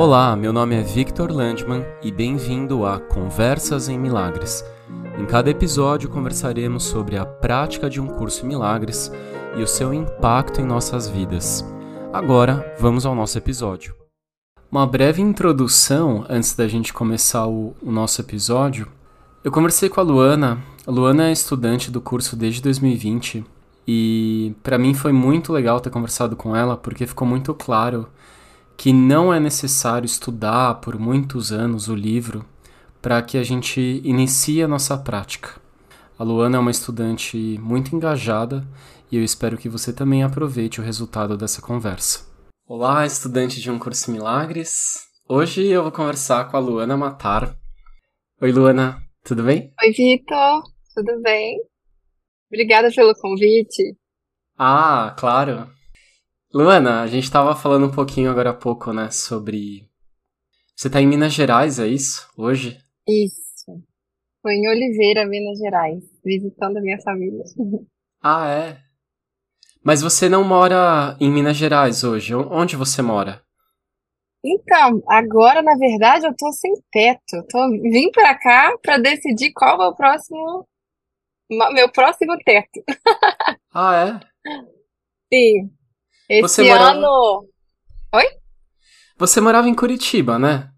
Olá, meu nome é Victor Landman e bem-vindo a Conversas em Milagres. Em cada episódio conversaremos sobre a prática de um curso em milagres e o seu impacto em nossas vidas. Agora, vamos ao nosso episódio. Uma breve introdução antes da gente começar o, o nosso episódio. Eu conversei com a Luana. A Luana é estudante do curso desde 2020 e para mim foi muito legal ter conversado com ela porque ficou muito claro que não é necessário estudar por muitos anos o livro para que a gente inicie a nossa prática. A Luana é uma estudante muito engajada e eu espero que você também aproveite o resultado dessa conversa. Olá, estudante de um curso Milagres. Hoje eu vou conversar com a Luana Matar. Oi, Luana, tudo bem? Oi, Vitor, tudo bem? Obrigada pelo convite. Ah, claro. Luana, a gente estava falando um pouquinho agora há pouco, né, sobre. Você está em Minas Gerais, é isso? Hoje? Isso. Foi em Oliveira, Minas Gerais, visitando a minha família. Ah, é? Mas você não mora em Minas Gerais hoje. Onde você mora? Então, agora, na verdade, eu tô sem teto. Tô, vim pra cá pra decidir qual é o próximo meu próximo teto. Ah, é? Sim. Esse Você morava- ano. Oi? Você morava em Curitiba, né?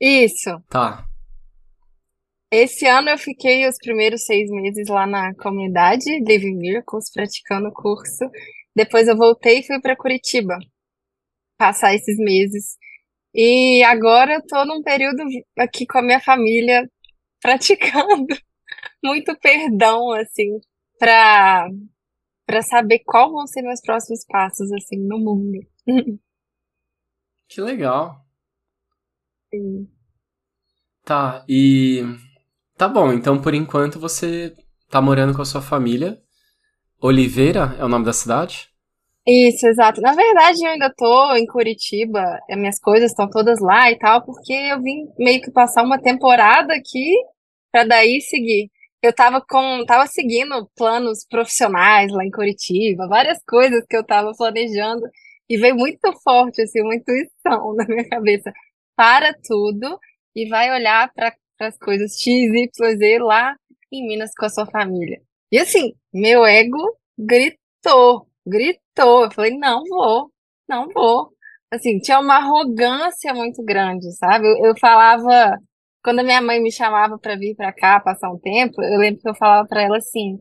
Isso. Tá. Esse ano eu fiquei os primeiros seis meses lá na comunidade Living Miracles, praticando o curso. Depois eu voltei e fui para Curitiba passar esses meses. E agora eu tô num período aqui com a minha família praticando muito perdão, assim, para para saber qual vão ser meus próximos passos, assim, no mundo. Que legal. Sim. Tá, e. Tá bom, então por enquanto você tá morando com a sua família. Oliveira é o nome da cidade? Isso, exato. Na verdade, eu ainda tô em Curitiba, as minhas coisas estão todas lá e tal, porque eu vim meio que passar uma temporada aqui para daí seguir. Eu tava com, tava seguindo planos profissionais lá em Curitiba, várias coisas que eu tava planejando e veio muito forte assim, uma intuição na minha cabeça. Para tudo e vai olhar para as coisas X, Y, Z lá em Minas com a sua família. E assim, meu ego gritou, gritou. Eu falei, não vou, não vou. Assim, tinha uma arrogância muito grande, sabe? Eu, eu falava, quando a minha mãe me chamava para vir para cá passar um tempo, eu lembro que eu falava para ela assim: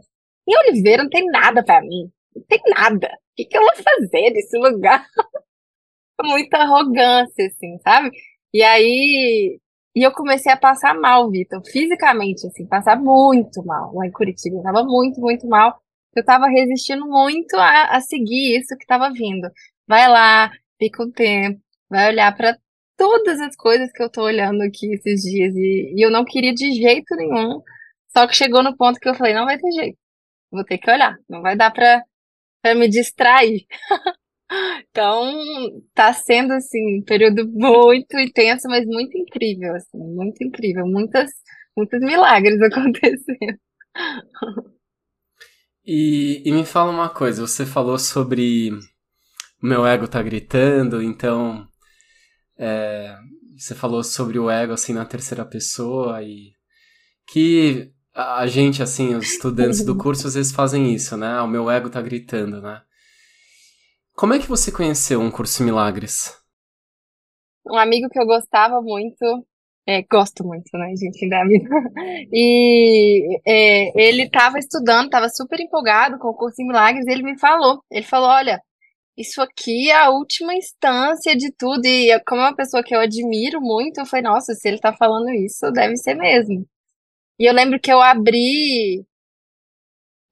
em Oliveira não tem nada para mim, não tem nada. O que, que eu vou fazer nesse lugar? Muita arrogância, assim, sabe? E aí, e eu comecei a passar mal, Vitor, fisicamente, assim, passar muito mal lá em Curitiba. Eu tava muito, muito mal. Eu tava resistindo muito a, a seguir isso que tava vindo. Vai lá, fica um tempo, vai olhar para todas as coisas que eu tô olhando aqui esses dias. E, e eu não queria de jeito nenhum. Só que chegou no ponto que eu falei, não vai ter jeito. Vou ter que olhar. Não vai dar pra, pra me distrair. Então, tá sendo, assim, um período muito intenso, mas muito incrível, assim, muito incrível. Muitas, muitos milagres acontecendo. E, e me fala uma coisa, você falou sobre meu ego tá gritando, então é, você falou sobre o ego assim na terceira pessoa e que a gente assim, os estudantes do curso às vezes fazem isso, né? Ah, O meu ego tá gritando, né? Como é que você conheceu um curso milagres? Um amigo que eu gostava muito, é, gosto muito, né, gente, da vida. E é, ele tava estudando, tava super empolgado com o curso milagres, e ele me falou, ele falou, olha, isso aqui é a última instância de tudo, e eu- como é uma pessoa que eu admiro muito, eu falei, nossa, se ele tá falando isso, deve ser mesmo. E eu lembro que eu abri,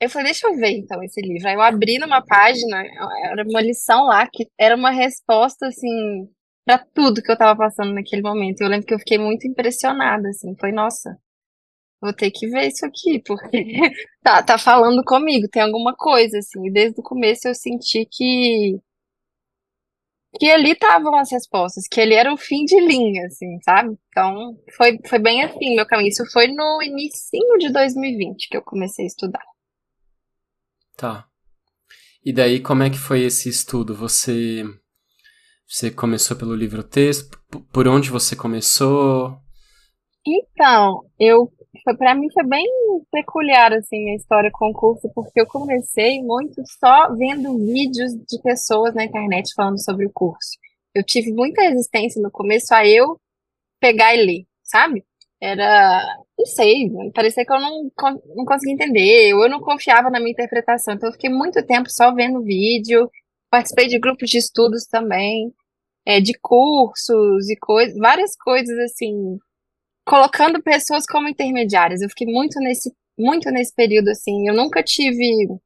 eu falei, deixa eu ver então esse livro. Aí eu abri numa página, era uma lição lá, que era uma resposta, assim, pra tudo que eu tava passando naquele momento. Eu lembro que eu fiquei muito impressionada, assim, foi, nossa, vou ter que ver isso aqui, porque tá, tá falando comigo, tem alguma coisa, assim. E desde o começo eu senti que, que ali estavam as respostas, que ali era o fim de linha, assim, sabe? Então, foi, foi bem assim meu caminho. Isso foi no início de 2020 que eu comecei a estudar. Tá. E daí como é que foi esse estudo? Você Você começou pelo livro texto? Por onde você começou? Então, eu para mim foi bem peculiar assim a história com o curso, porque eu comecei muito só vendo vídeos de pessoas na internet falando sobre o curso. Eu tive muita resistência no começo a eu pegar e ler, sabe? Era, não sei, parecia que eu não, não conseguia entender, eu não confiava na minha interpretação. Então eu fiquei muito tempo só vendo vídeo, participei de grupos de estudos também, é, de cursos e coisas, várias coisas assim, colocando pessoas como intermediárias. Eu fiquei muito nesse, muito nesse período assim. Eu nunca tive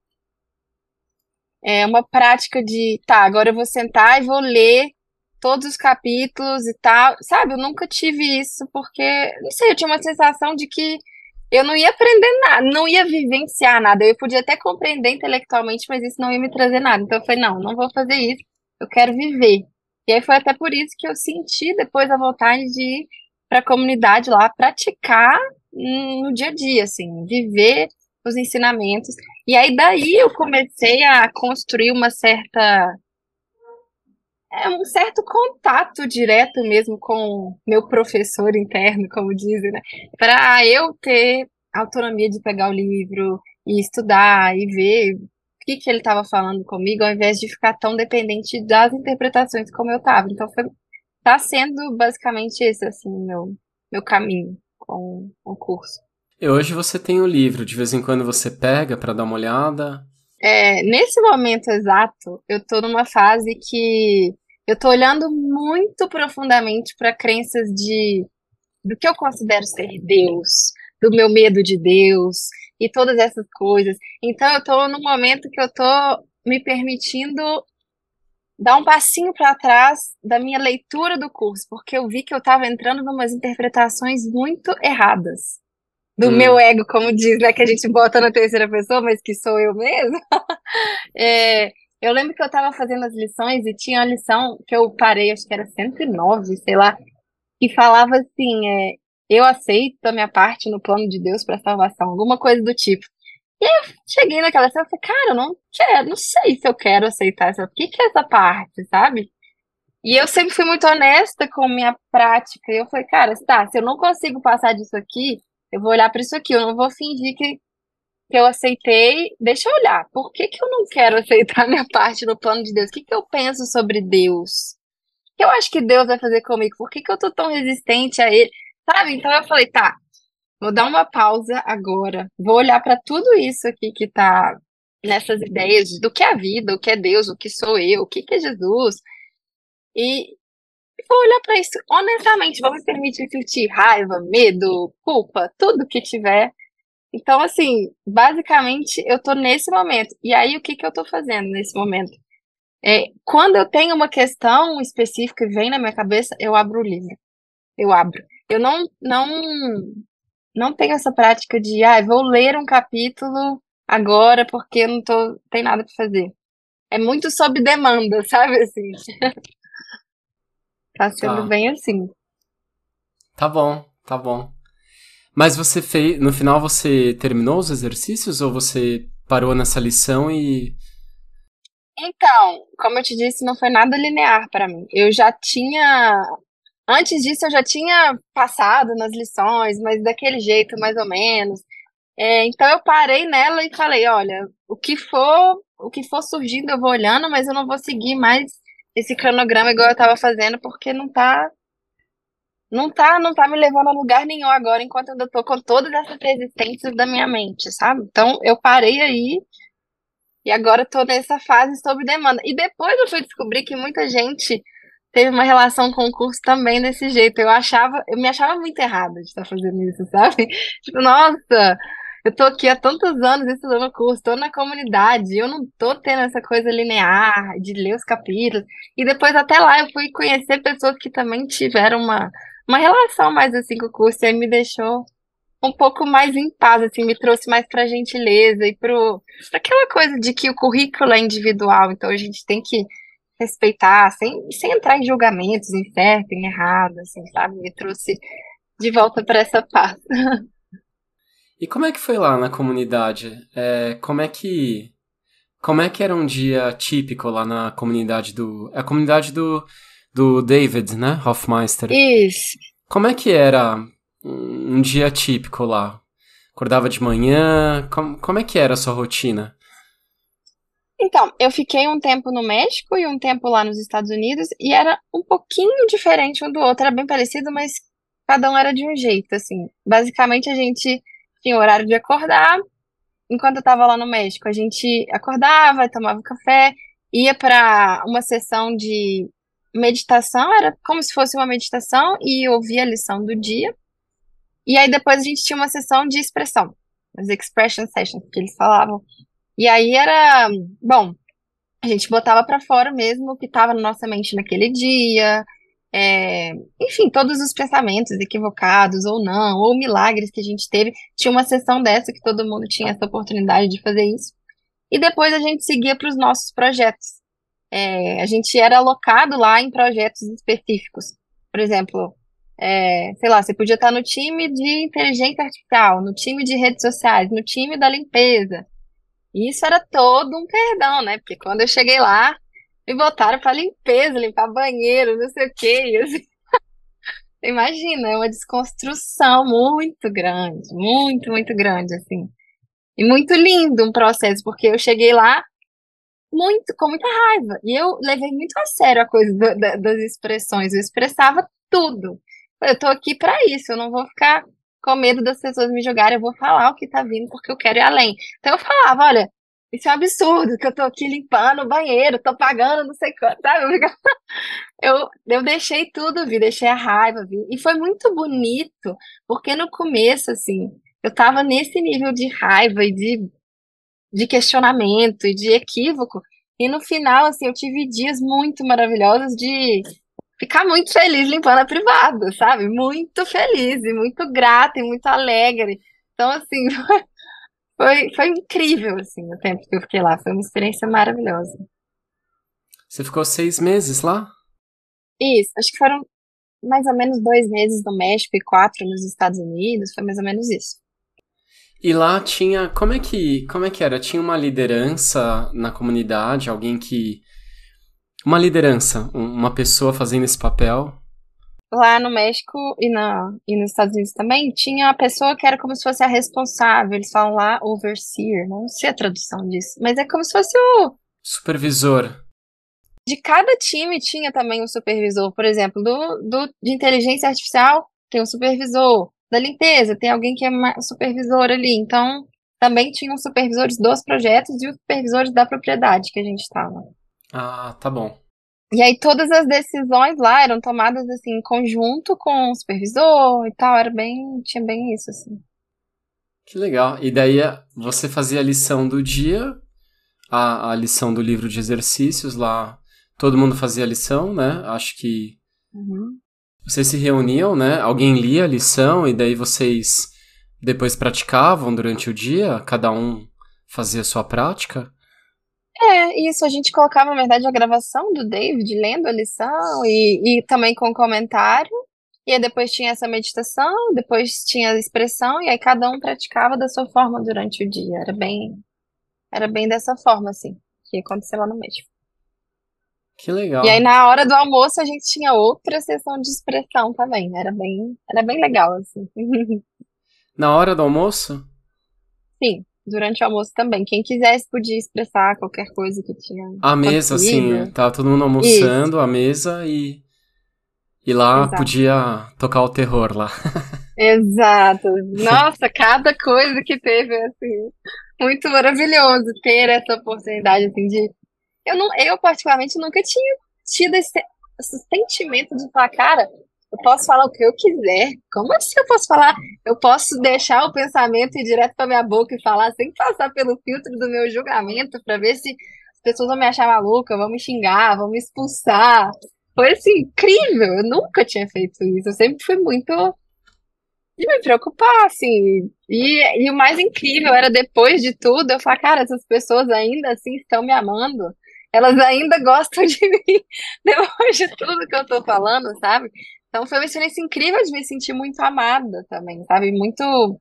é, uma prática de, tá, agora eu vou sentar e vou ler todos os capítulos e tal. Sabe, eu nunca tive isso porque, não sei, eu tinha uma sensação de que eu não ia aprender nada, não ia vivenciar nada. Eu podia até compreender intelectualmente, mas isso não ia me trazer nada. Então eu falei, não, não vou fazer isso. Eu quero viver. E aí foi até por isso que eu senti depois a vontade de para a comunidade lá praticar no dia a dia, assim, viver os ensinamentos. E aí daí eu comecei a construir uma certa é um certo contato direto mesmo com meu professor interno, como dizem, né? Para eu ter autonomia de pegar o livro e estudar e ver o que, que ele estava falando comigo, ao invés de ficar tão dependente das interpretações como eu estava. Então foi tá sendo basicamente esse, assim, meu, meu caminho com, o curso. E hoje você tem o livro, de vez em quando você pega para dar uma olhada? É, nesse momento exato, eu tô numa fase que eu tô olhando muito profundamente para crenças de do que eu considero ser Deus, do meu medo de Deus e todas essas coisas. Então eu tô num momento que eu tô me permitindo dar um passinho para trás da minha leitura do curso, porque eu vi que eu estava entrando em umas interpretações muito erradas do hum. meu ego, como diz, né, que a gente bota na terceira pessoa, mas que sou eu mesmo. é, eu lembro que eu estava fazendo as lições e tinha a lição que eu parei, acho que era 109, sei lá, que falava assim, é, eu aceito a minha parte no plano de Deus para salvação, alguma coisa do tipo. E aí eu cheguei naquela cena e falei, cara, eu não quero, não sei se eu quero aceitar essa. O que, que é essa parte, sabe? E eu sempre fui muito honesta com minha prática. E eu falei, cara, tá, se eu não consigo passar disso aqui, eu vou olhar para isso aqui. Eu não vou fingir que, que eu aceitei. Deixa eu olhar. Por que, que eu não quero aceitar minha parte no plano de Deus? O que, que eu penso sobre Deus? O que eu acho que Deus vai fazer comigo? Por que, que eu tô tão resistente a Ele? Sabe? Então eu falei, tá, Vou dar uma pausa agora. Vou olhar para tudo isso aqui que está nessas ideias do que é a vida, o que é Deus, o que sou eu, o que é Jesus. E vou olhar para isso honestamente. Vou me permitir sentir raiva, medo, culpa, tudo que tiver. Então, assim, basicamente eu tô nesse momento. E aí, o que, que eu tô fazendo nesse momento? É, quando eu tenho uma questão específica que vem na minha cabeça, eu abro o livro. Eu abro. Eu não, não não tenho essa prática de, ah, vou ler um capítulo agora porque eu não tô, tem nada para fazer. É muito sob demanda, sabe assim? tá sendo tá. bem assim. Tá bom, tá bom. Mas você fez, no final você terminou os exercícios ou você parou nessa lição e então, como eu te disse, não foi nada linear para mim. Eu já tinha Antes disso, eu já tinha passado nas lições, mas daquele jeito, mais ou menos. É, então eu parei nela e falei, olha, o que for, o que for surgindo eu vou olhando, mas eu não vou seguir mais esse cronograma igual eu estava fazendo, porque não tá não tá, não tá me levando a lugar nenhum agora, enquanto eu tô com todas essas resistências da minha mente, sabe? Então eu parei aí e agora tô nessa fase sob demanda. E depois eu fui descobrir que muita gente teve uma relação com o curso também desse jeito. Eu achava, eu me achava muito errada de estar fazendo isso, sabe? Tipo, nossa, eu tô aqui há tantos anos estudando o curso, tô na comunidade, eu não tô tendo essa coisa linear de ler os capítulos. E depois até lá eu fui conhecer pessoas que também tiveram uma, uma relação mais assim com o curso e aí me deixou um pouco mais em paz, assim, me trouxe mais pra gentileza e pro, aquela coisa de que o currículo é individual, então a gente tem que respeitar, sem, sem entrar em julgamentos, em certo, em errado, assim, sabe? Me trouxe de volta para essa paz. E como é que foi lá na comunidade? É, como é que como é que era um dia típico lá na comunidade do a comunidade do do David, né? Hofmeister. Isso. Como é que era um dia típico lá? Acordava de manhã? Como, como é que era a sua rotina? Então, eu fiquei um tempo no México e um tempo lá nos Estados Unidos e era um pouquinho diferente um do outro, era bem parecido, mas cada um era de um jeito, assim. Basicamente, a gente tinha o horário de acordar. Enquanto eu tava lá no México, a gente acordava, tomava café, ia para uma sessão de meditação, era como se fosse uma meditação e ouvia a lição do dia. E aí depois a gente tinha uma sessão de expressão, as expression sessions, que eles falavam. E aí era, bom, a gente botava para fora mesmo o que estava na nossa mente naquele dia, é, enfim, todos os pensamentos equivocados ou não, ou milagres que a gente teve. Tinha uma sessão dessa que todo mundo tinha essa oportunidade de fazer isso. E depois a gente seguia para os nossos projetos. É, a gente era alocado lá em projetos específicos. Por exemplo, é, sei lá, você podia estar no time de inteligência artificial, no time de redes sociais, no time da limpeza. E isso era todo um perdão, né? Porque quando eu cheguei lá, me botaram para limpeza, limpar banheiro, não sei o quê. Assim, imagina, é uma desconstrução muito grande, muito, muito grande, assim. E muito lindo um processo, porque eu cheguei lá muito, com muita raiva. E eu levei muito a sério a coisa do, da, das expressões. Eu expressava tudo. Eu tô aqui para isso, eu não vou ficar com medo das pessoas me julgarem, eu vou falar o que tá vindo porque eu quero ir além. Então eu falava, olha, isso é um absurdo, que eu tô aqui limpando o banheiro, tô pagando não sei quanto, sabe? Eu, eu deixei tudo vir, deixei a raiva vir. E foi muito bonito, porque no começo, assim, eu tava nesse nível de raiva e de, de questionamento e de equívoco. E no final, assim, eu tive dias muito maravilhosos de ficar muito feliz limpando a privada, sabe? Muito feliz e muito grata e muito alegre. Então, assim, Foi, foi incrível, assim, o tempo que eu fiquei lá. Foi uma experiência maravilhosa. Você ficou seis meses lá? Isso, acho que foram mais ou menos dois meses no México e quatro nos Estados Unidos. Foi mais ou menos isso. E lá tinha. Como é que, como é que era? Tinha uma liderança na comunidade, alguém que. Uma liderança, uma pessoa fazendo esse papel lá no México e, na, e nos Estados Unidos também, tinha a pessoa que era como se fosse a responsável. Eles falam lá overseer, não sei a tradução disso, mas é como se fosse o. Supervisor. De cada time tinha também um supervisor. Por exemplo, do, do, de inteligência artificial tem um supervisor. Da limpeza tem alguém que é supervisor ali. Então, também tinham supervisores dos projetos e os supervisores da propriedade que a gente estava. Ah, tá bom. E aí todas as decisões lá eram tomadas assim em conjunto com o supervisor e tal, era bem, tinha bem isso assim. Que legal. E daí você fazia a lição do dia, a, a lição do livro de exercícios lá, todo mundo fazia a lição, né? Acho que uhum. vocês se reuniam, né? Alguém lia a lição e daí vocês depois praticavam durante o dia, cada um fazia a sua prática. É, isso, a gente colocava, na verdade, a gravação do David lendo a lição e, e também com comentário. E aí depois tinha essa meditação, depois tinha a expressão, e aí cada um praticava da sua forma durante o dia. Era bem, era bem dessa forma, assim, que aconteceu lá no México. Que legal. E aí na hora do almoço a gente tinha outra sessão de expressão também. Era bem, era bem legal, assim. Na hora do almoço? Sim durante o almoço também. Quem quisesse podia expressar qualquer coisa que tinha. A mesa, assim, tava todo mundo almoçando, Isso. a mesa e. E lá Exato. podia tocar o terror lá. Exato. Nossa, cada coisa que teve, assim, muito maravilhoso ter essa oportunidade, assim, de. Eu, não, eu particularmente, nunca tinha tido esse, esse sentimento de falar, cara, eu posso falar o que eu quiser. Como assim eu posso falar? Eu posso deixar o pensamento ir direto para minha boca e falar sem passar pelo filtro do meu julgamento para ver se as pessoas vão me achar maluca, vão me xingar, vão me expulsar. Foi assim, incrível. Eu nunca tinha feito isso. Eu sempre fui muito de me preocupar, assim. E, e o mais incrível era depois de tudo, eu falar, cara, essas pessoas ainda assim estão me amando. Elas ainda gostam de mim depois de tudo que eu tô falando, sabe? Então foi uma experiência incrível de me sentir muito amada também, sabe? Muito.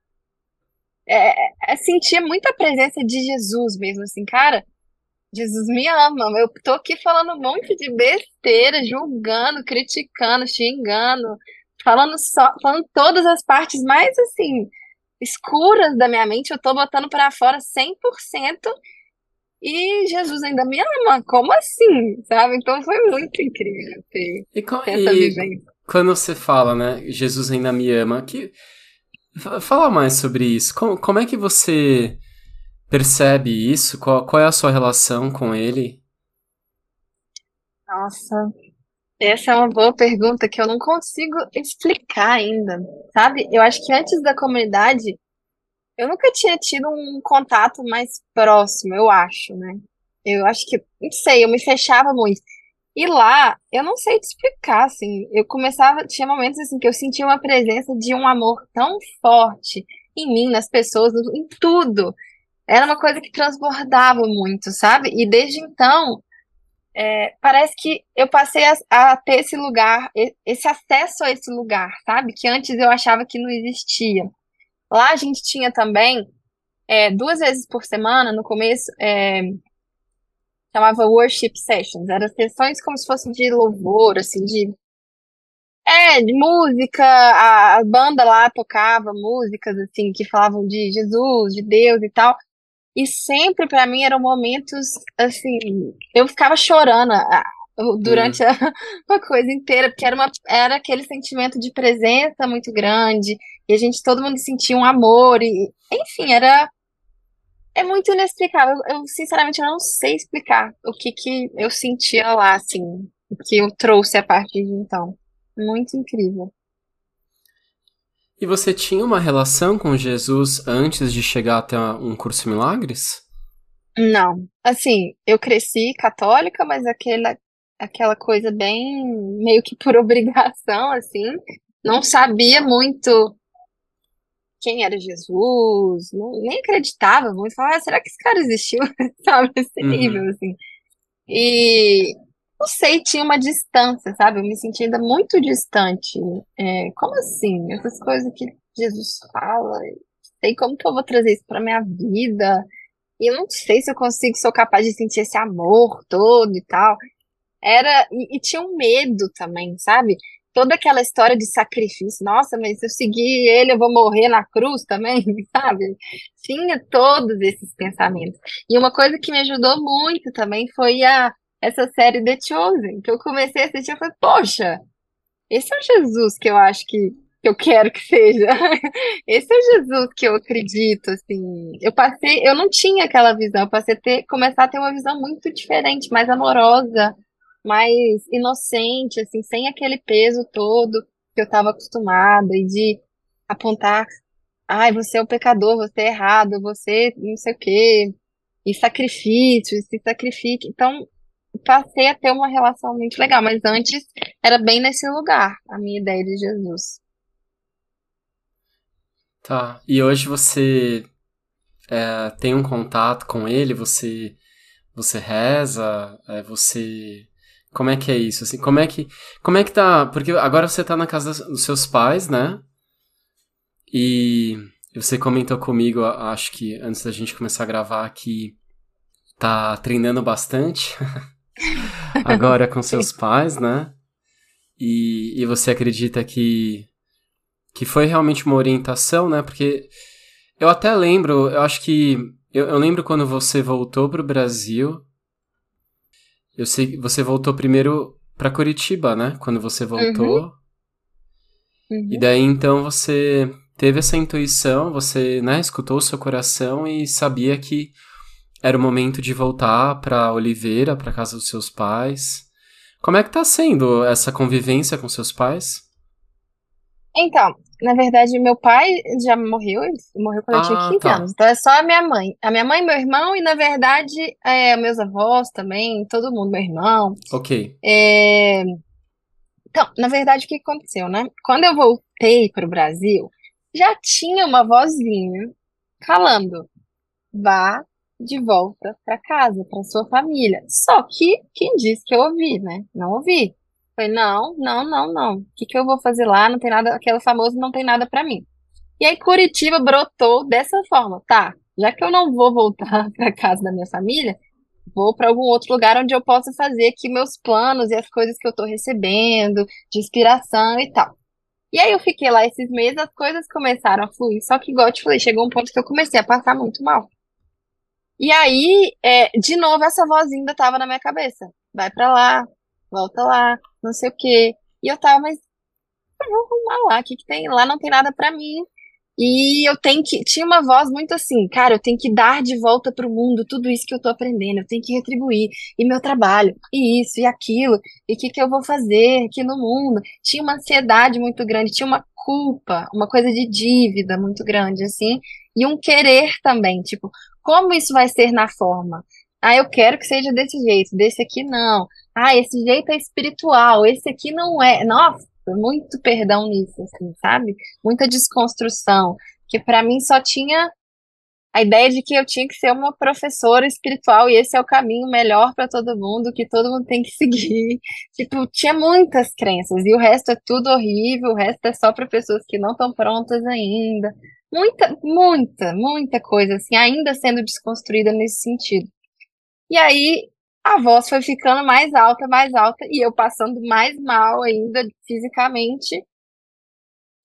É, é, sentir muita presença de Jesus mesmo, assim, cara. Jesus me ama. Eu tô aqui falando um monte de besteira, julgando, criticando, xingando, falando só, falando todas as partes mais assim escuras da minha mente, eu tô botando para fora 100% e Jesus ainda me ama. Como assim? Sabe? Então foi muito incrível ter, e, essa e vivência. Quando você fala, né, Jesus ainda me ama, que fala mais sobre isso. Como, como é que você percebe isso? Qual, qual é a sua relação com ele? Nossa, essa é uma boa pergunta que eu não consigo explicar ainda, sabe? Eu acho que antes da comunidade, eu nunca tinha tido um contato mais próximo, eu acho, né? Eu acho que, não sei, eu me fechava muito. E lá, eu não sei te explicar, assim, eu começava, tinha momentos assim que eu sentia uma presença de um amor tão forte em mim, nas pessoas, em tudo era uma coisa que transbordava muito, sabe? E desde então, é, parece que eu passei a, a, ter esse lugar, esse acesso a esse lugar, sabe? Que antes eu achava que não existia. Lá a gente tinha também, é, duas vezes por semana, no começo, é, chamava worship sessions, eram sessões como se fossem de louvor, assim, de é, de música, a, a, banda lá tocava músicas assim que falavam de Jesus, de Deus e tal. E sempre para mim eram momentos assim, eu ficava chorando durante a, a, coisa inteira, porque era, uma, era aquele sentimento de presença muito grande, e a gente, todo mundo sentia um amor, e enfim, era. É muito inexplicável. Eu, sinceramente eu não sei explicar o que, que eu sentia lá, assim, o que eu trouxe a partir de então. Muito incrível. E você tinha uma relação com Jesus antes de chegar até um curso Milagres? Não. Assim, eu cresci católica, mas aquela, aquela coisa bem meio que por obrigação, assim. Não sabia muito quem era Jesus, não, nem acreditava muito. Falava, ah, será que esse cara existiu? Sabe, esse uhum. nível, assim. E não sei, tinha uma distância, sabe? Eu me sentia ainda muito distante. É, como assim? Essas coisas que Jesus fala, sei como que eu vou trazer isso para minha vida. E eu não sei se eu consigo, sou capaz de sentir esse amor todo e tal. Era e, e tinha um medo também, sabe? Toda aquela história de sacrifício. Nossa, mas se eu seguir ele, eu vou morrer na cruz também, sabe? Tinha todos esses pensamentos. E uma coisa que me ajudou muito também foi a essa série The Chosen, que eu comecei a assistir e falei, poxa, esse é o Jesus que eu acho que, que eu quero que seja. Esse é o Jesus que eu acredito, assim. Eu passei, eu não tinha aquela visão, eu passei a ter, começar a ter uma visão muito diferente, mais amorosa, mais inocente, assim, sem aquele peso todo que eu estava acostumada e de apontar, ai, você é o pecador, você é errado, você não sei o quê, e sacrifício, se sacrifique. Então, passei a ter uma relação muito legal, mas antes era bem nesse lugar, a minha ideia de Jesus. Tá, e hoje você é, tem um contato com ele, você você reza, é, você como é que é isso? Assim, como é que como é que tá? Porque agora você tá na casa dos seus pais, né? E você comentou comigo, acho que antes da gente começar a gravar, que tá treinando bastante. agora com seus pais, né? E, e você acredita que, que foi realmente uma orientação, né? Porque eu até lembro, eu acho que. Eu, eu lembro quando você voltou para o Brasil. Eu sei que você voltou primeiro para Curitiba, né? Quando você voltou. Uhum. Uhum. E daí então você teve essa intuição, você né, escutou o seu coração e sabia que era o momento de voltar para Oliveira, para casa dos seus pais. Como é que tá sendo essa convivência com seus pais? Então, na verdade, meu pai já morreu, ele morreu quando ah, eu tinha 15 tá. anos. Então é só a minha mãe. A minha mãe meu irmão, e na verdade, é, meus avós também, todo mundo, meu irmão. Ok. É... Então, na verdade, o que aconteceu, né? Quando eu voltei para o Brasil, já tinha uma vozinha falando: vá de volta para casa, para sua família. Só que quem disse que eu ouvi, né? Não ouvi. Foi não, não, não, não. O que, que eu vou fazer lá? Não tem nada, aquele famoso não tem nada para mim. E aí Curitiba brotou dessa forma, tá? Já que eu não vou voltar para casa da minha família, vou para algum outro lugar onde eu possa fazer aqui meus planos e as coisas que eu tô recebendo, de inspiração e tal. E aí eu fiquei lá esses meses, as coisas começaram a fluir. Só que, igual eu te falei, chegou um ponto que eu comecei a passar muito mal. E aí, é, de novo, essa vozinha ainda tava na minha cabeça. Vai pra lá, volta lá, não sei o quê. E eu tava, mas eu vou arrumar lá, o que que tem? Lá não tem nada pra mim. E eu tenho que. Tinha uma voz muito assim, cara, eu tenho que dar de volta pro mundo tudo isso que eu tô aprendendo, eu tenho que retribuir, e meu trabalho, e isso, e aquilo, e o que, que eu vou fazer aqui no mundo. Tinha uma ansiedade muito grande, tinha uma culpa, uma coisa de dívida muito grande, assim, e um querer também, tipo, como isso vai ser na forma? Ah, eu quero que seja desse jeito, desse aqui não. Ah, esse jeito é espiritual, esse aqui não é. Nossa, muito perdão nisso, assim, sabe? Muita desconstrução. Que para mim só tinha a ideia de que eu tinha que ser uma professora espiritual e esse é o caminho melhor para todo mundo, que todo mundo tem que seguir. Tipo, tinha muitas crenças e o resto é tudo horrível, o resto é só para pessoas que não estão prontas ainda. Muita, muita, muita coisa assim, ainda sendo desconstruída nesse sentido. E aí a voz foi ficando mais alta, mais alta, e eu passando mais mal ainda fisicamente.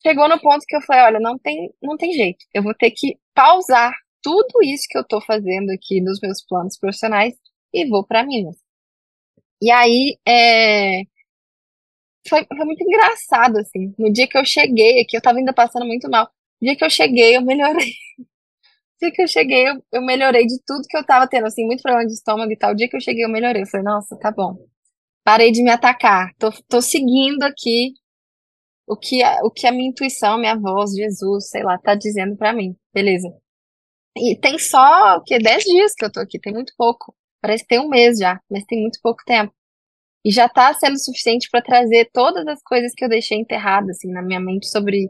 Chegou no ponto que eu falei, olha, não tem, não tem jeito. Eu vou ter que pausar tudo isso que eu tô fazendo aqui nos meus planos profissionais e vou para Minas. E aí, é... foi, foi muito engraçado, assim. No dia que eu cheguei aqui, eu tava ainda passando muito mal. No dia que eu cheguei, eu melhorei. Dia que eu cheguei, eu, eu melhorei de tudo que eu tava tendo, assim, muito problema de estômago e tal. O dia que eu cheguei, eu melhorei. Eu falei, nossa, tá bom. Parei de me atacar. Tô, tô seguindo aqui o que, a, o que a minha intuição, minha voz, Jesus, sei lá, tá dizendo para mim. Beleza. E tem só, o quê? 10 dias que eu tô aqui, tem muito pouco. Parece que tem um mês já, mas tem muito pouco tempo. E já tá sendo suficiente para trazer todas as coisas que eu deixei enterradas, assim, na minha mente sobre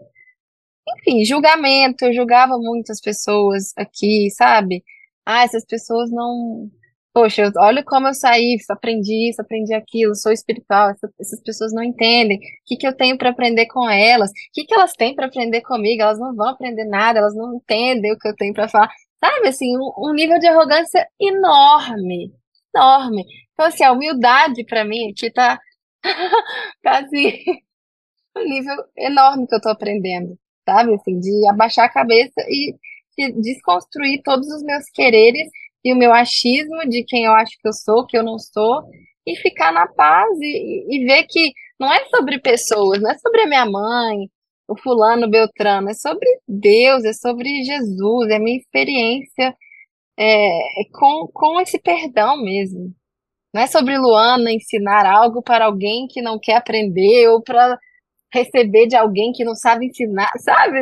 enfim, julgamento, eu julgava muitas pessoas aqui, sabe? Ah, essas pessoas não. Poxa, olha como eu saí, aprendi isso, aprendi aquilo, sou espiritual, essa, essas pessoas não entendem. O que, que eu tenho para aprender com elas? O que, que elas têm para aprender comigo? Elas não vão aprender nada, elas não entendem o que eu tenho para falar. Sabe, assim, um, um nível de arrogância enorme, enorme. Então, assim, a humildade para mim aqui tá quase um nível enorme que eu tô aprendendo sabe? Assim, de abaixar a cabeça e de desconstruir todos os meus quereres e o meu achismo de quem eu acho que eu sou, que eu não sou, e ficar na paz e, e ver que não é sobre pessoas, não é sobre a minha mãe, o fulano Beltrano, é sobre Deus, é sobre Jesus, é a minha experiência é, com, com esse perdão mesmo. Não é sobre Luana ensinar algo para alguém que não quer aprender ou para receber de alguém que não sabe ensinar, sabe?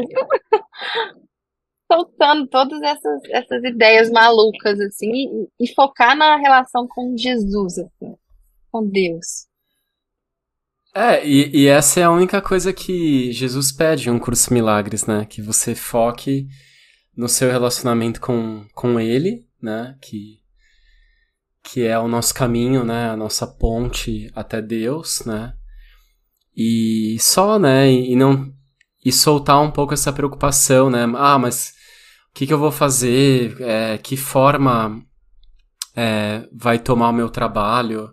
Soltando todas essas, essas ideias malucas, assim, e, e, focar na relação com Jesus, assim, com Deus. É, e, e, essa é a única coisa que Jesus pede em um curso milagres, né? Que você foque no seu relacionamento com, com Ele, né? Que, que é o nosso caminho, né? A nossa ponte até Deus, né? E só, né? E não e soltar um pouco essa preocupação, né? Ah, mas o que, que eu vou fazer? É, que forma é, vai tomar o meu trabalho?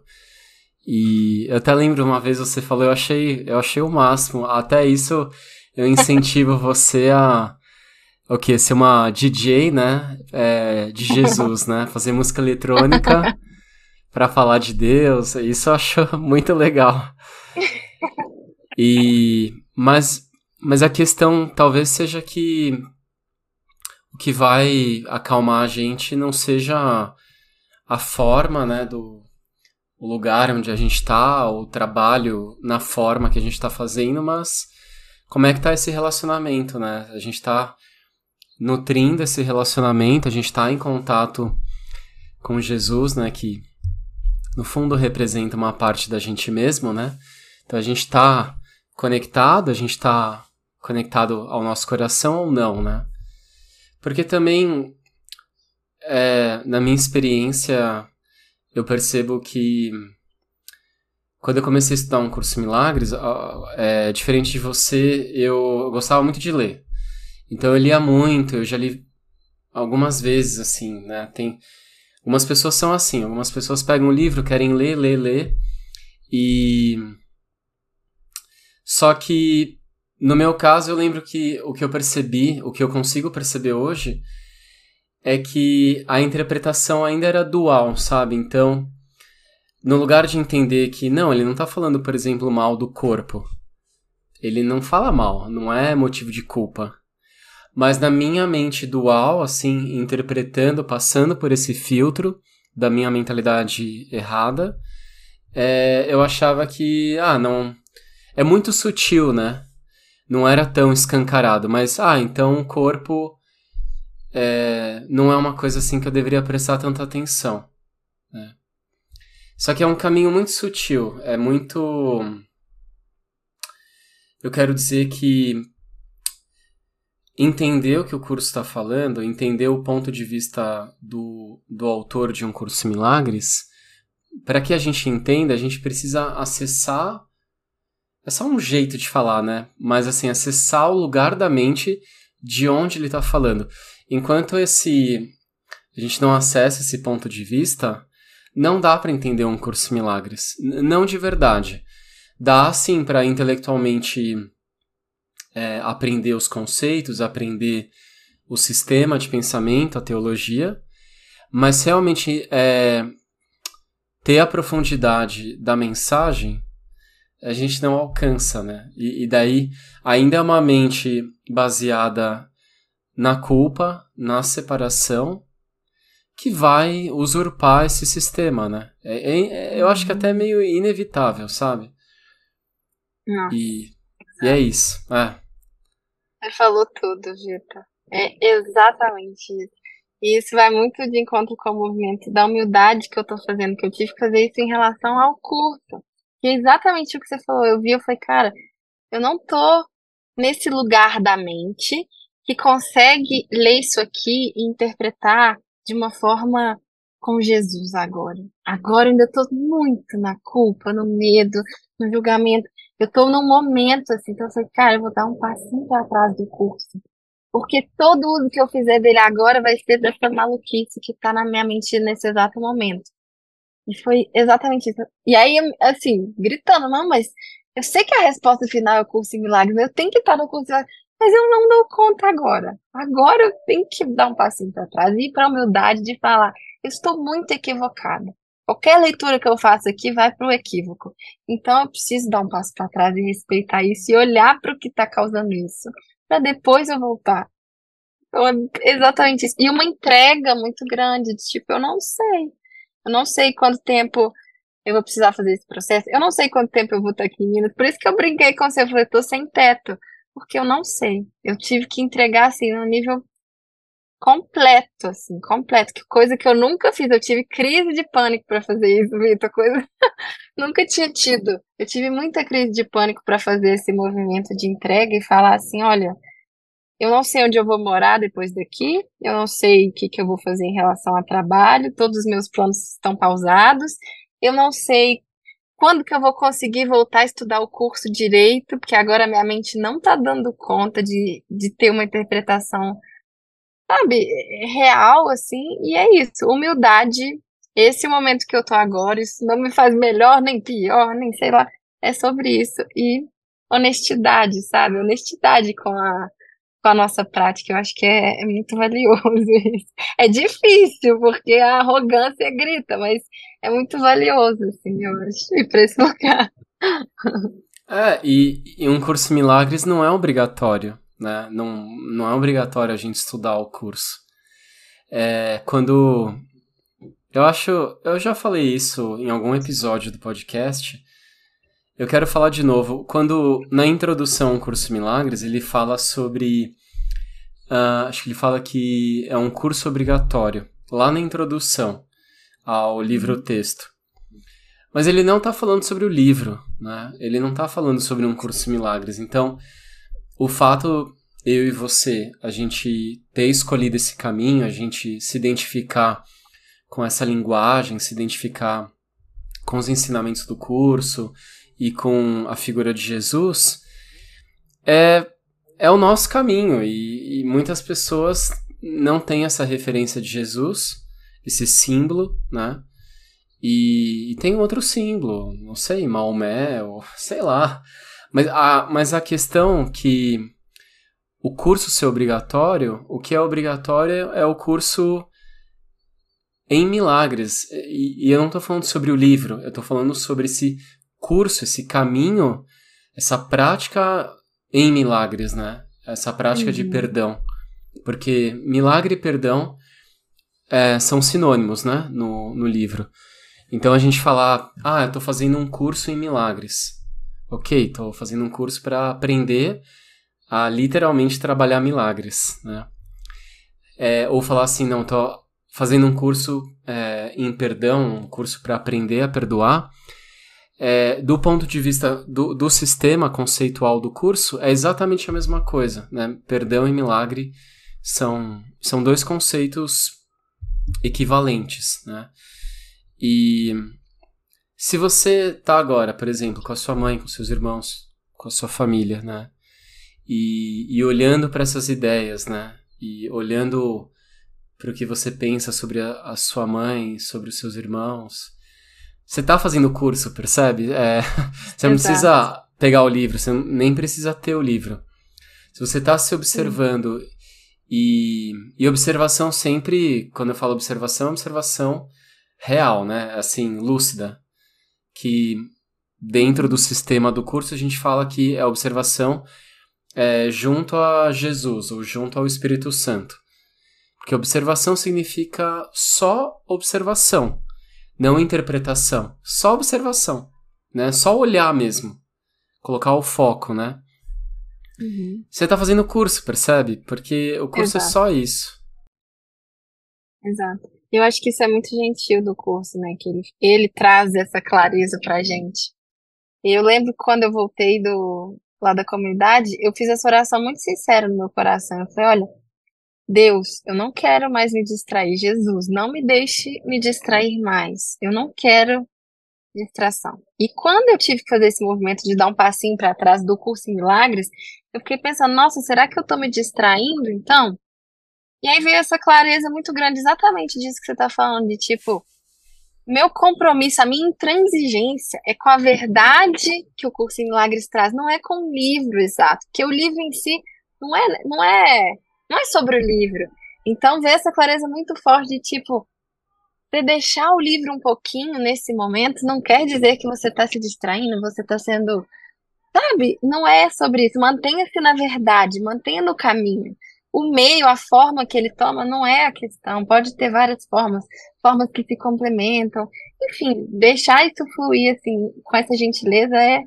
E eu até lembro uma vez você falou, eu achei, eu achei o máximo. Até isso eu incentivo você a o que ser uma DJ, né? É, de Jesus, né? Fazer música eletrônica para falar de Deus. Isso eu acho muito legal. E mas mas a questão talvez seja que o que vai acalmar a gente não seja a forma, né, do o lugar onde a gente está, o trabalho na forma que a gente está fazendo, mas como é que tá esse relacionamento, né? A gente está nutrindo esse relacionamento, a gente está em contato com Jesus, né, que no fundo representa uma parte da gente mesmo, né? Então a gente está conectado, a gente está conectado ao nosso coração ou não, né? Porque também, é, na minha experiência, eu percebo que quando eu comecei a estudar um curso Milagres, é, diferente de você, eu gostava muito de ler. Então eu lia muito, eu já li algumas vezes, assim, né? Tem Algumas pessoas são assim, algumas pessoas pegam um livro, querem ler, ler, ler, e. Só que, no meu caso, eu lembro que o que eu percebi, o que eu consigo perceber hoje, é que a interpretação ainda era dual, sabe? Então, no lugar de entender que, não, ele não tá falando, por exemplo, mal do corpo. Ele não fala mal, não é motivo de culpa. Mas na minha mente dual, assim, interpretando, passando por esse filtro da minha mentalidade errada, é, eu achava que, ah, não. É muito sutil, né? Não era tão escancarado, mas, ah, então o corpo é, não é uma coisa assim que eu deveria prestar tanta atenção. Né? Só que é um caminho muito sutil, é muito. Eu quero dizer que entender o que o curso está falando, entender o ponto de vista do, do autor de um curso Milagres, para que a gente entenda, a gente precisa acessar. É só um jeito de falar, né? Mas assim, acessar o lugar da mente de onde ele está falando. Enquanto esse a gente não acessa esse ponto de vista, não dá para entender um curso Milagres. Não de verdade. Dá sim para intelectualmente é, aprender os conceitos, aprender o sistema de pensamento, a teologia, mas realmente é, ter a profundidade da mensagem a gente não alcança, né? E, e, daí ainda é uma mente baseada na culpa, na separação, que vai usurpar esse sistema, né? É, é, eu acho que até é meio inevitável, sabe? Nossa, e, e é isso. É. Você falou tudo, Gita. É exatamente isso. E isso vai muito de encontro com o movimento da humildade que eu tô fazendo, que eu tive que fazer isso em relação ao curso. Que é exatamente o que você falou. Eu vi, eu falei, cara, eu não tô nesse lugar da mente que consegue ler isso aqui e interpretar de uma forma com Jesus agora. Agora eu ainda tô muito na culpa, no medo, no julgamento. Eu tô num momento assim, então eu falei, cara, eu vou dar um passinho para trás do curso. Porque todo uso que eu fizer dele agora vai ser dessa maluquice que tá na minha mente nesse exato momento. E foi exatamente isso. E aí, assim, gritando, não, mas eu sei que a resposta final é o curso em milagres, eu tenho que estar no curso em milagres, mas eu não dou conta agora. Agora eu tenho que dar um passinho para trás e ir para a humildade de falar, eu estou muito equivocada. Qualquer leitura que eu faço aqui vai para o equívoco. Então eu preciso dar um passo para trás e respeitar isso e olhar para o que está causando isso, para depois eu voltar. Então é exatamente isso. E uma entrega muito grande, de tipo, eu não sei. Eu não sei quanto tempo eu vou precisar fazer esse processo. Eu não sei quanto tempo eu vou estar aqui em Minas. Por isso que eu brinquei com você, eu falei, tô sem teto. Porque eu não sei. Eu tive que entregar, assim, no nível completo, assim, completo. Que coisa que eu nunca fiz. Eu tive crise de pânico para fazer isso, Vitor. Coisa nunca tinha tido. Eu tive muita crise de pânico para fazer esse movimento de entrega e falar assim: olha, eu não sei onde eu vou morar depois daqui, eu não sei o que, que eu vou fazer em relação a trabalho, todos os meus planos estão pausados, eu não sei quando que eu vou conseguir voltar a estudar o curso direito, porque agora minha mente não está dando conta de, de ter uma interpretação sabe, real, assim, e é isso, humildade, esse momento que eu tô agora, isso não me faz melhor, nem pior, nem sei lá, é sobre isso, e honestidade, sabe, honestidade com a, com a nossa prática, eu acho que é, é muito valioso isso. É difícil, porque a arrogância grita, mas é muito valioso, assim, eu acho, ir pra esse lugar. É, e, e um curso Milagres não é obrigatório né? Não, não é obrigatório a gente estudar o curso. É, quando. Eu acho. Eu já falei isso em algum episódio do podcast. Eu quero falar de novo. Quando, na introdução ao curso Milagres, ele fala sobre. Uh, acho que ele fala que é um curso obrigatório, lá na introdução ao livro-texto. Mas ele não está falando sobre o livro, né? Ele não está falando sobre um curso Milagres. Então, o fato eu e você a gente ter escolhido esse caminho, a gente se identificar com essa linguagem, se identificar com os ensinamentos do curso e com a figura de Jesus, é, é o nosso caminho. E, e muitas pessoas não têm essa referência de Jesus. esse símbolo, né? E, e, tem outro símbolo, não sei, Maomé, ou sei lá. Mas a, mas a questão que o curso ser obrigatório, o que é obrigatório é o curso em milagres. E, e eu não estou falando sobre o livro, eu estou falando sobre esse curso, esse caminho, essa prática em milagres, né? Essa prática uhum. de perdão. Porque milagre e perdão é, são sinônimos, né? No, no livro. Então a gente fala, ah, eu tô fazendo um curso em milagres. Ok, tô fazendo um curso para aprender a literalmente trabalhar milagres, né? É, ou falar assim, não, tô fazendo um curso é, em perdão, um curso para aprender a perdoar. É, do ponto de vista do, do sistema conceitual do curso, é exatamente a mesma coisa, né? Perdão e milagre são, são dois conceitos equivalentes, né? E se você tá agora, por exemplo, com a sua mãe, com seus irmãos, com a sua família, né? E, e olhando para essas ideias, né? E olhando para o que você pensa sobre a, a, sua mãe, sobre os seus irmãos. Você tá fazendo o curso, percebe? É, você não Exato. precisa pegar o livro, você nem precisa ter o livro. Se você está se observando e, e observação sempre, quando eu falo observação, é observação real, né? Assim, lúcida. Que dentro do sistema do curso a gente fala que é observação é, junto a Jesus ou junto ao Espírito Santo. Porque observação significa só observação, não interpretação. Só observação, né? Só olhar mesmo. Colocar o foco, né? Uhum. Você está fazendo o curso, percebe? Porque o curso é Exato. é só isso. Exato. Eu acho que isso é muito gentil do curso, né? Que ele, ele traz essa clareza pra gente. Eu lembro quando eu voltei do lá da comunidade, eu fiz essa oração muito sincera no meu coração. Eu falei, olha, Deus, eu não quero mais me distrair. Jesus, não me deixe me distrair mais. Eu não quero distração. E quando eu tive que fazer esse movimento de dar um passinho para trás do curso em milagres, eu fiquei pensando, nossa, será que eu tô me distraindo então? E aí veio essa clareza muito grande, exatamente disso que você está falando, de tipo, meu compromisso, a minha intransigência é com a verdade que o curso em milagres traz, não é com o livro exato, porque o livro em si não é, não é, não é sobre o livro. Então vê essa clareza muito forte de tipo, você deixar o livro um pouquinho nesse momento não quer dizer que você está se distraindo, você está sendo, sabe? Não é sobre isso. Mantenha-se na verdade, mantenha no caminho o meio, a forma que ele toma não é a questão, pode ter várias formas, formas que se complementam. Enfim, deixar isso fluir assim, com essa gentileza é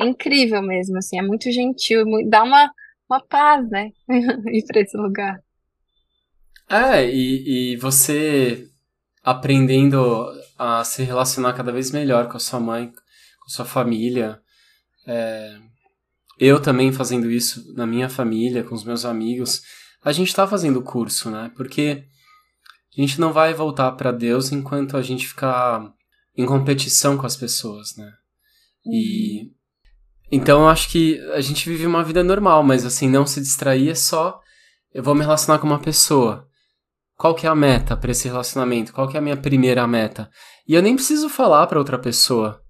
incrível mesmo, assim, é muito gentil, dá uma, uma paz, né? ir para esse lugar. É, e, e você aprendendo a se relacionar cada vez melhor com a sua mãe, com a sua família. É, eu também fazendo isso na minha família, com os meus amigos, a gente está fazendo o curso, né? Porque a gente não vai voltar para Deus enquanto a gente ficar em competição com as pessoas, né? E uhum. Então eu acho que a gente vive uma vida normal, mas assim, não se distrair é só eu vou me relacionar com uma pessoa. Qual que é a meta para esse relacionamento? Qual que é a minha primeira meta? E eu nem preciso falar para outra pessoa.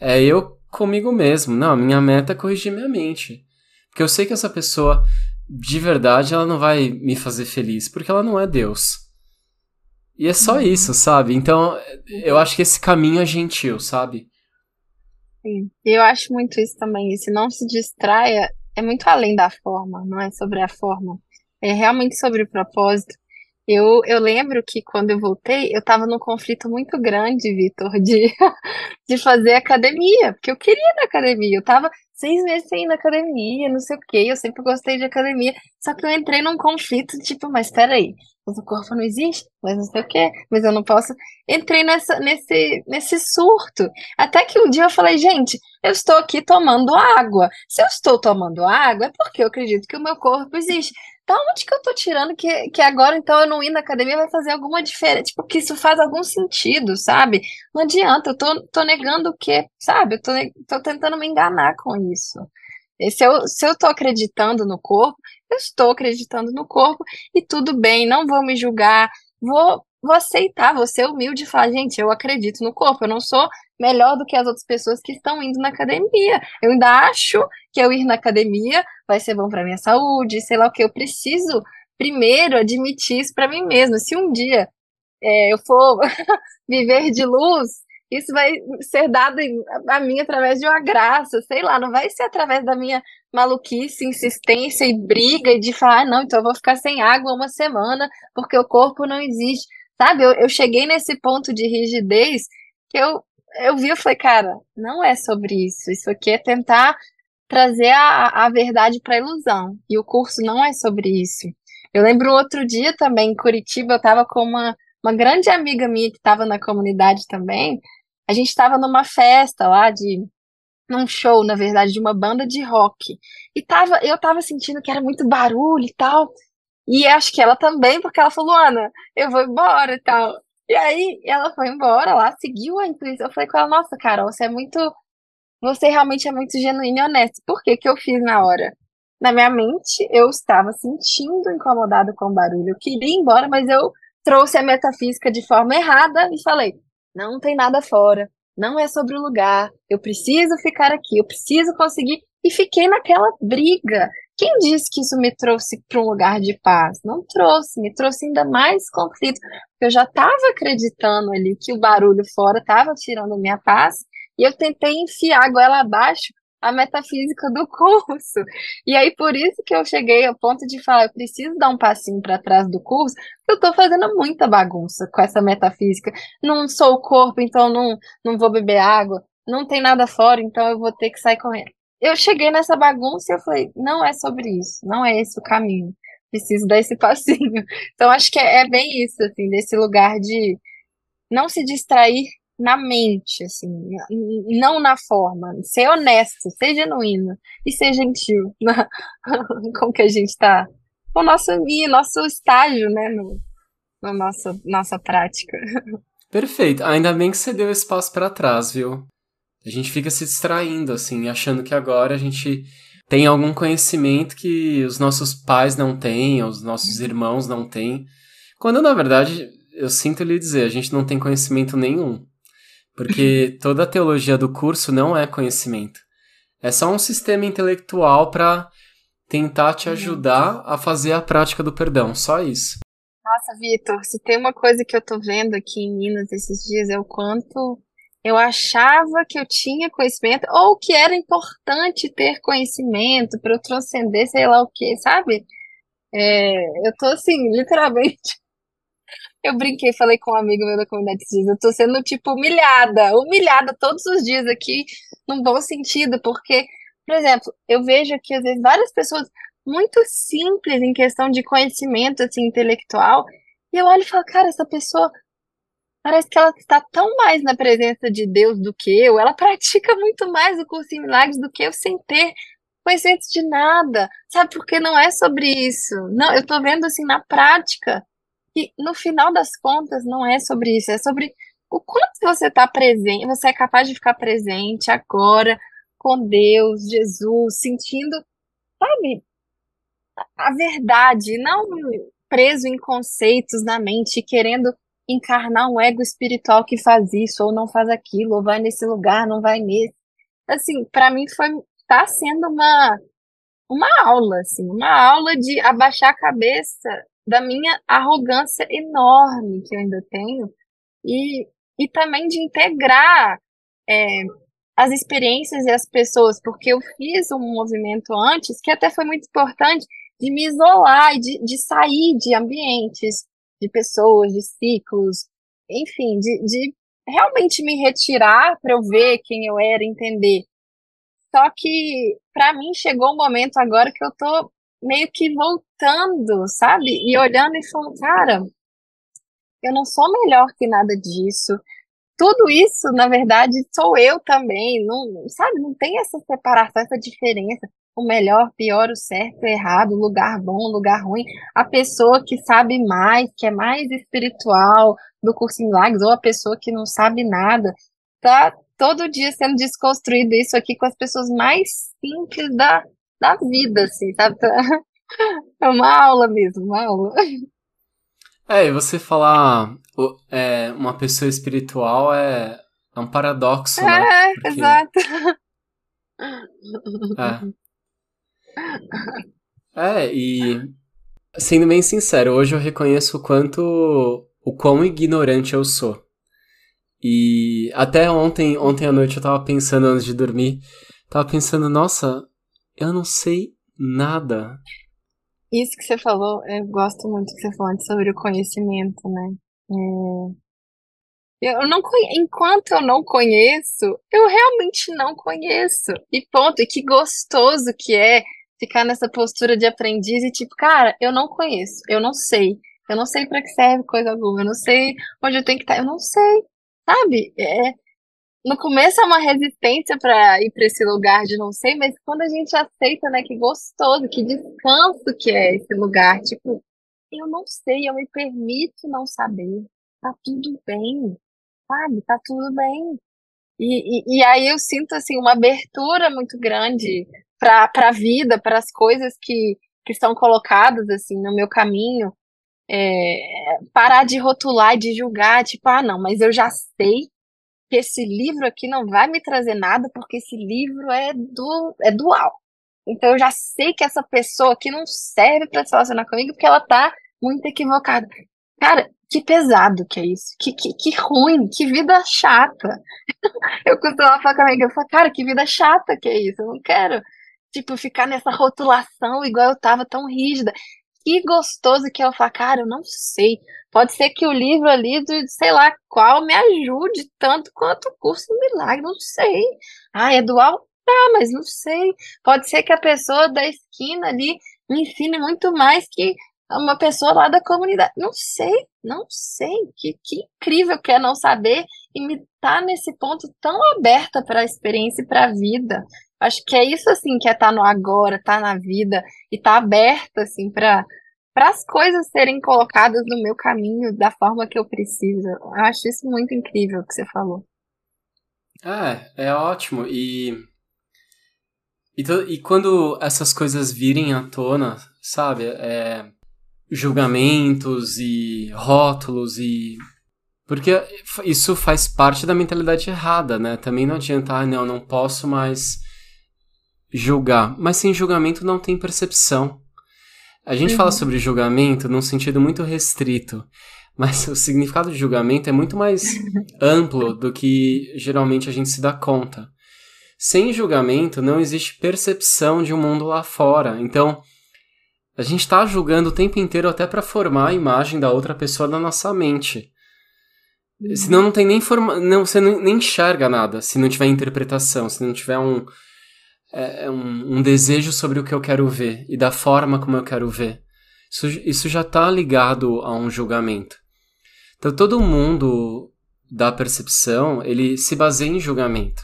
É eu comigo mesmo. Não, a minha meta é corrigir minha mente. Porque eu sei que essa pessoa, de verdade, ela não vai me fazer feliz, porque ela não é Deus. E é só uhum. isso, sabe? Então, eu acho que esse caminho é gentil, sabe? Sim. Eu acho muito isso também. E se não se distraia, é muito além da forma, não é sobre a forma. É realmente sobre o propósito. Eu, eu lembro que quando eu voltei, eu estava num conflito muito grande, Vitor, de, de fazer academia, porque eu queria ir na academia. Eu estava seis meses sem ir na academia, não sei o quê, eu sempre gostei de academia. Só que eu entrei num conflito, tipo, mas peraí, mas o corpo não existe, mas não sei o quê, mas eu não posso. Entrei nessa, nesse, nesse surto. Até que um dia eu falei, gente, eu estou aqui tomando água. Se eu estou tomando água, é porque eu acredito que o meu corpo existe da onde que eu tô tirando que, que agora então eu não ir na academia vai fazer alguma diferença? Tipo, que isso faz algum sentido, sabe? Não adianta, eu tô, tô negando o quê, sabe? Eu tô, tô tentando me enganar com isso. E se eu, se eu tô acreditando no corpo, eu estou acreditando no corpo e tudo bem, não vou me julgar, vou vou aceitar, vou ser humilde e falar, gente, eu acredito no corpo, eu não sou melhor do que as outras pessoas que estão indo na academia. Eu ainda acho que eu ir na academia vai ser bom para minha saúde, sei lá o que. Eu preciso primeiro admitir isso para mim mesma. Se um dia é, eu for viver de luz, isso vai ser dado a mim através de uma graça, sei lá, não vai ser através da minha maluquice, insistência e briga e de falar, ah, não, então eu vou ficar sem água uma semana porque o corpo não existe. Sabe, eu, eu cheguei nesse ponto de rigidez que eu, eu vi, eu falei, cara, não é sobre isso. Isso aqui é tentar trazer a, a verdade para a ilusão. E o curso não é sobre isso. Eu lembro outro dia também, em Curitiba, eu estava com uma, uma grande amiga minha que estava na comunidade também. A gente estava numa festa lá de num show, na verdade, de uma banda de rock. E tava, eu tava sentindo que era muito barulho e tal. E acho que ela também, porque ela falou, Ana, eu vou embora e tal. E aí ela foi embora lá, seguiu a intuição. Eu falei com ela, nossa, Carol, você é muito. Você realmente é muito genuína e honesta. Por que que eu fiz na hora? Na minha mente, eu estava sentindo incomodado com o barulho. Eu queria ir embora, mas eu trouxe a metafísica de forma errada e falei: não tem nada fora, não é sobre o lugar, eu preciso ficar aqui, eu preciso conseguir. E fiquei naquela briga. Quem disse que isso me trouxe para um lugar de paz? Não trouxe, me trouxe ainda mais conflito. Porque eu já estava acreditando ali que o barulho fora estava tirando minha paz. E eu tentei enfiar a goela abaixo a metafísica do curso. E aí, por isso que eu cheguei ao ponto de falar, eu preciso dar um passinho para trás do curso, porque eu estou fazendo muita bagunça com essa metafísica. Não sou o corpo, então não, não vou beber água. Não tem nada fora, então eu vou ter que sair correndo. Eu cheguei nessa bagunça e eu falei, não é sobre isso, não é esse o caminho. Preciso dar esse passinho. Então, acho que é, é bem isso, assim, desse lugar de não se distrair na mente, assim, não na forma. Ser honesto, ser genuíno e ser gentil na, com que a gente está, o nosso, nosso estágio, né, no, no nossa prática. Perfeito. Ainda bem que você deu espaço para trás, viu? A gente fica se distraindo, assim, achando que agora a gente tem algum conhecimento que os nossos pais não têm, os nossos irmãos não têm. Quando, na verdade, eu sinto lhe dizer, a gente não tem conhecimento nenhum. Porque toda a teologia do curso não é conhecimento. É só um sistema intelectual para tentar te ajudar a fazer a prática do perdão, só isso. Nossa, Vitor, se tem uma coisa que eu tô vendo aqui em Minas esses dias é o quanto eu achava que eu tinha conhecimento ou que era importante ter conhecimento para eu transcender sei lá o que, sabe? É, eu tô assim, literalmente eu brinquei, falei com um amigo meu da comunidade dias, eu tô sendo, tipo, humilhada, humilhada todos os dias aqui, num bom sentido, porque, por exemplo, eu vejo aqui, às vezes, várias pessoas muito simples em questão de conhecimento, assim, intelectual, e eu olho e falo, cara, essa pessoa parece que ela está tão mais na presença de Deus do que eu, ela pratica muito mais o curso em milagres do que eu sem ter conhecimento de nada, sabe? Porque não é sobre isso. Não, eu tô vendo assim na prática que no final das contas não é sobre isso, é sobre o quanto você está presente, você é capaz de ficar presente agora com Deus, Jesus, sentindo, sabe, a verdade, não preso em conceitos na mente, querendo encarnar um ego espiritual que faz isso ou não faz aquilo, ou vai nesse lugar, não vai nesse. Assim, para mim foi tá sendo uma uma aula, assim, uma aula de abaixar a cabeça da minha arrogância enorme que eu ainda tenho e, e também de integrar é, as experiências e as pessoas, porque eu fiz um movimento antes que até foi muito importante de me isolar e de, de sair de ambientes, de pessoas, de ciclos, enfim, de, de realmente me retirar para eu ver quem eu era, entender. Só que para mim chegou um momento agora que eu tô meio que voltando, sabe? E olhando e falando, cara, eu não sou melhor que nada disso. Tudo isso, na verdade, sou eu também. Não, sabe? Não tem essa separação, essa diferença. O melhor, pior, o certo, o errado, o lugar bom, o lugar ruim. A pessoa que sabe mais, que é mais espiritual do curso em milagres, ou a pessoa que não sabe nada. Tá todo dia sendo desconstruído isso aqui com as pessoas mais simples da, da vida, assim, sabe? É uma aula mesmo, uma aula. É, e você falar é, uma pessoa espiritual é, é um paradoxo, é, né? É, Porque... exato. É. é, e sendo bem sincero, hoje eu reconheço o quanto o quão ignorante eu sou. E até ontem, ontem à noite eu tava pensando antes de dormir, tava pensando, nossa, eu não sei nada. Isso que você falou, eu gosto muito que você falou sobre o conhecimento, né? É... Eu não conhe... Enquanto eu não conheço, eu realmente não conheço. E ponto. E que gostoso que é ficar nessa postura de aprendiz e tipo, cara, eu não conheço, eu não sei. Eu não sei para que serve coisa alguma, eu não sei onde eu tenho que estar, eu não sei. Sabe? É, no começo é uma resistência para ir para esse lugar de não sei, mas quando a gente aceita, né, que gostoso, que descanso que é esse lugar, tipo, eu não sei, eu me permito não saber. Tá tudo bem, sabe? Tá tudo bem. E, e, e aí eu sinto assim uma abertura muito grande para a vida, para as coisas que, que estão colocadas assim no meu caminho. É, parar de rotular e de julgar, tipo, ah, não, mas eu já sei que esse livro aqui não vai me trazer nada porque esse livro é do é dual. Então eu já sei que essa pessoa aqui não serve para se relacionar comigo porque ela tá muito equivocada. Cara, que pesado que é isso. Que, que, que ruim, que vida chata. eu costumava falar com a amiga, eu falo, cara, que vida chata que é isso. Eu não quero, tipo, ficar nessa rotulação igual eu tava tão rígida. Que gostoso que é eu falar, cara, eu não sei. Pode ser que o livro ali, de sei lá qual, me ajude tanto quanto o curso do milagre, não sei. Ah, é dual? Tá, mas não sei. Pode ser que a pessoa da esquina ali me ensine muito mais que uma pessoa lá da comunidade. Não sei, não sei. Que, que incrível que é não saber e me tá nesse ponto tão aberta para a experiência e para a vida. Acho que é isso assim que é estar tá no agora, estar tá na vida e estar tá aberta assim para para as coisas serem colocadas no meu caminho da forma que eu preciso. Eu acho isso muito incrível o que você falou. É, é ótimo. E, e, e quando essas coisas virem à tona, sabe? É, julgamentos e rótulos e. Porque isso faz parte da mentalidade errada, né? Também não adianta, ah, não, não posso mais julgar. Mas sem julgamento não tem percepção. A gente uhum. fala sobre julgamento num sentido muito restrito, mas o significado de julgamento é muito mais amplo do que geralmente a gente se dá conta. Sem julgamento não existe percepção de um mundo lá fora. Então, a gente está julgando o tempo inteiro até para formar a imagem da outra pessoa na nossa mente. Uhum. Senão não tem nem forma, não, você nem enxerga nada se não tiver interpretação, se não tiver um, é, é, um, um, desejo sobre o que eu quero ver e da forma como eu quero ver. Isso, isso já está ligado a um julgamento. Então todo mundo da percepção ele se baseia em julgamento,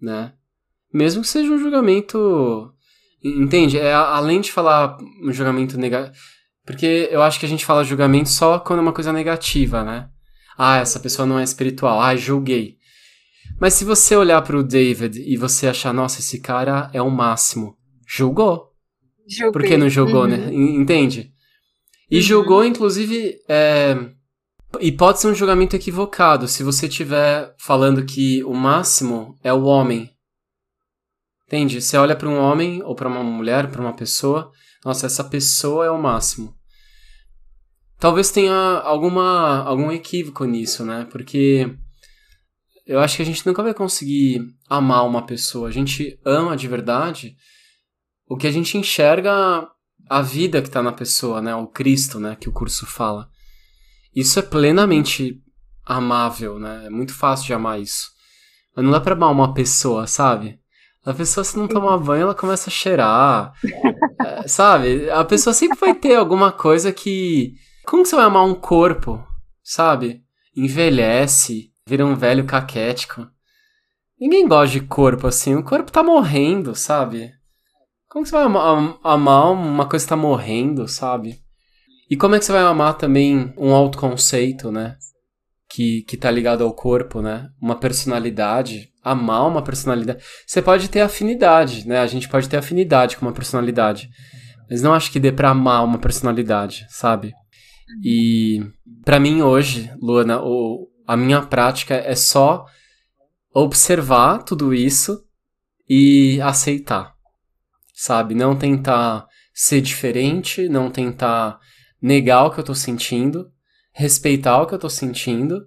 né? Mesmo que seja um julgamento, entende? É além de falar um julgamento negativo, porque eu acho que a gente fala julgamento só quando é uma coisa negativa, né? Ah, essa pessoa não é espiritual. Ah, julguei. Mas se você olhar para o David e você achar, nossa, esse cara é o máximo, julgou. Julguei. Por que não julgou, né? uhum. né? Entende? E uhum. julgou, inclusive, é... e pode ser um julgamento equivocado se você estiver falando que o máximo é o homem. Entende? Você olha para um homem ou para uma mulher, para uma pessoa, nossa, essa pessoa é o máximo. Talvez tenha alguma algum equívoco nisso, né? Porque eu acho que a gente nunca vai conseguir amar uma pessoa. A gente ama de verdade o que a gente enxerga a vida que está na pessoa, né? O Cristo, né? Que o curso fala. Isso é plenamente amável, né? É muito fácil de amar isso. Mas não dá pra amar uma pessoa, sabe? A pessoa, se não tomar banho, ela começa a cheirar. é, sabe? A pessoa sempre vai ter alguma coisa que. Como que você vai amar um corpo? Sabe? Envelhece vira um velho caquético. Ninguém gosta de corpo assim. O corpo tá morrendo, sabe? Como que você vai amar uma coisa que tá morrendo, sabe? E como é que você vai amar também um autoconceito, né? Que, que tá ligado ao corpo, né? Uma personalidade. Amar uma personalidade. Você pode ter afinidade, né? A gente pode ter afinidade com uma personalidade. Mas não acho que dê pra amar uma personalidade, sabe? E para mim hoje, Luana, o, a minha prática é só observar tudo isso e aceitar. Sabe? Não tentar ser diferente, não tentar negar o que eu tô sentindo, respeitar o que eu tô sentindo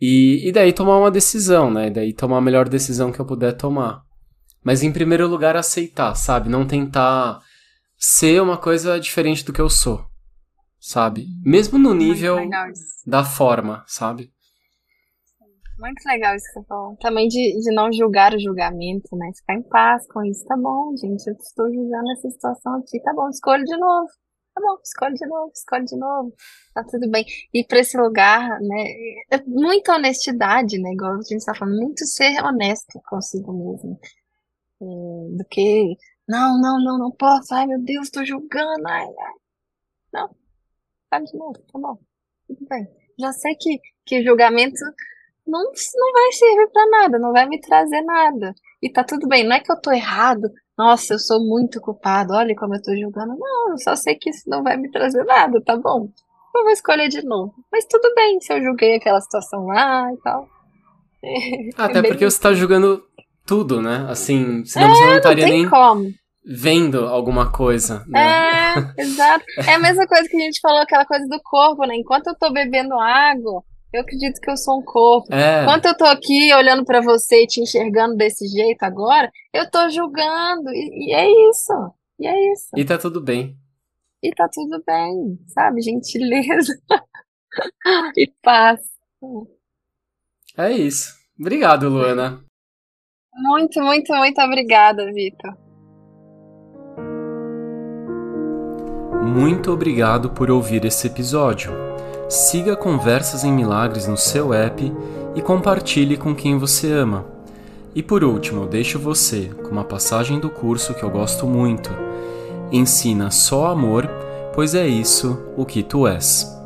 e, e daí tomar uma decisão, né? Daí tomar a melhor decisão que eu puder tomar. Mas em primeiro lugar, aceitar, sabe? Não tentar ser uma coisa diferente do que eu sou, sabe? Mesmo no nível da forma, sabe? Muito legal isso que você falou. Também de, de não julgar o julgamento, né? Ficar em paz com isso. Tá bom, gente, eu estou julgando essa situação aqui. Tá bom, escolho de novo. Tá bom, escolhe de novo, escolhe de novo. Tá tudo bem. E para esse lugar, né? É muita honestidade, né? Igual a gente tá falando, muito ser honesto consigo mesmo. É, do que, não, não, não, não posso. Ai, meu Deus, tô julgando. Ai, ai. Não, tá de novo, tá bom. Tudo bem. Já sei que, que julgamento não, não vai servir para nada, não vai me trazer nada. E tá tudo bem, não é que eu tô errado, nossa, eu sou muito culpado, olha como eu tô julgando. Não, eu só sei que isso não vai me trazer nada, tá bom? Eu vou escolher de novo. Mas tudo bem se eu julguei aquela situação lá e tal. Até porque você tá julgando tudo, né? Assim, senão é, você não estaria nem como. Vendo alguma coisa. Né? É, exato. É a mesma coisa que a gente falou, aquela coisa do corpo, né? Enquanto eu tô bebendo água, eu acredito que eu sou um corpo. É. Enquanto eu tô aqui olhando para você e te enxergando desse jeito agora, eu tô julgando. E, e, é isso. E é isso. E tá tudo bem. E tá tudo bem, sabe? Gentileza. e paz. É isso. Obrigado, Luana. Muito, muito, muito obrigada, Vitor. Muito obrigado por ouvir esse episódio. Siga Conversas em Milagres no seu app e compartilhe com quem você ama. E por último, deixo você com uma passagem do curso que eu gosto muito. Ensina só amor, pois é isso o que tu és.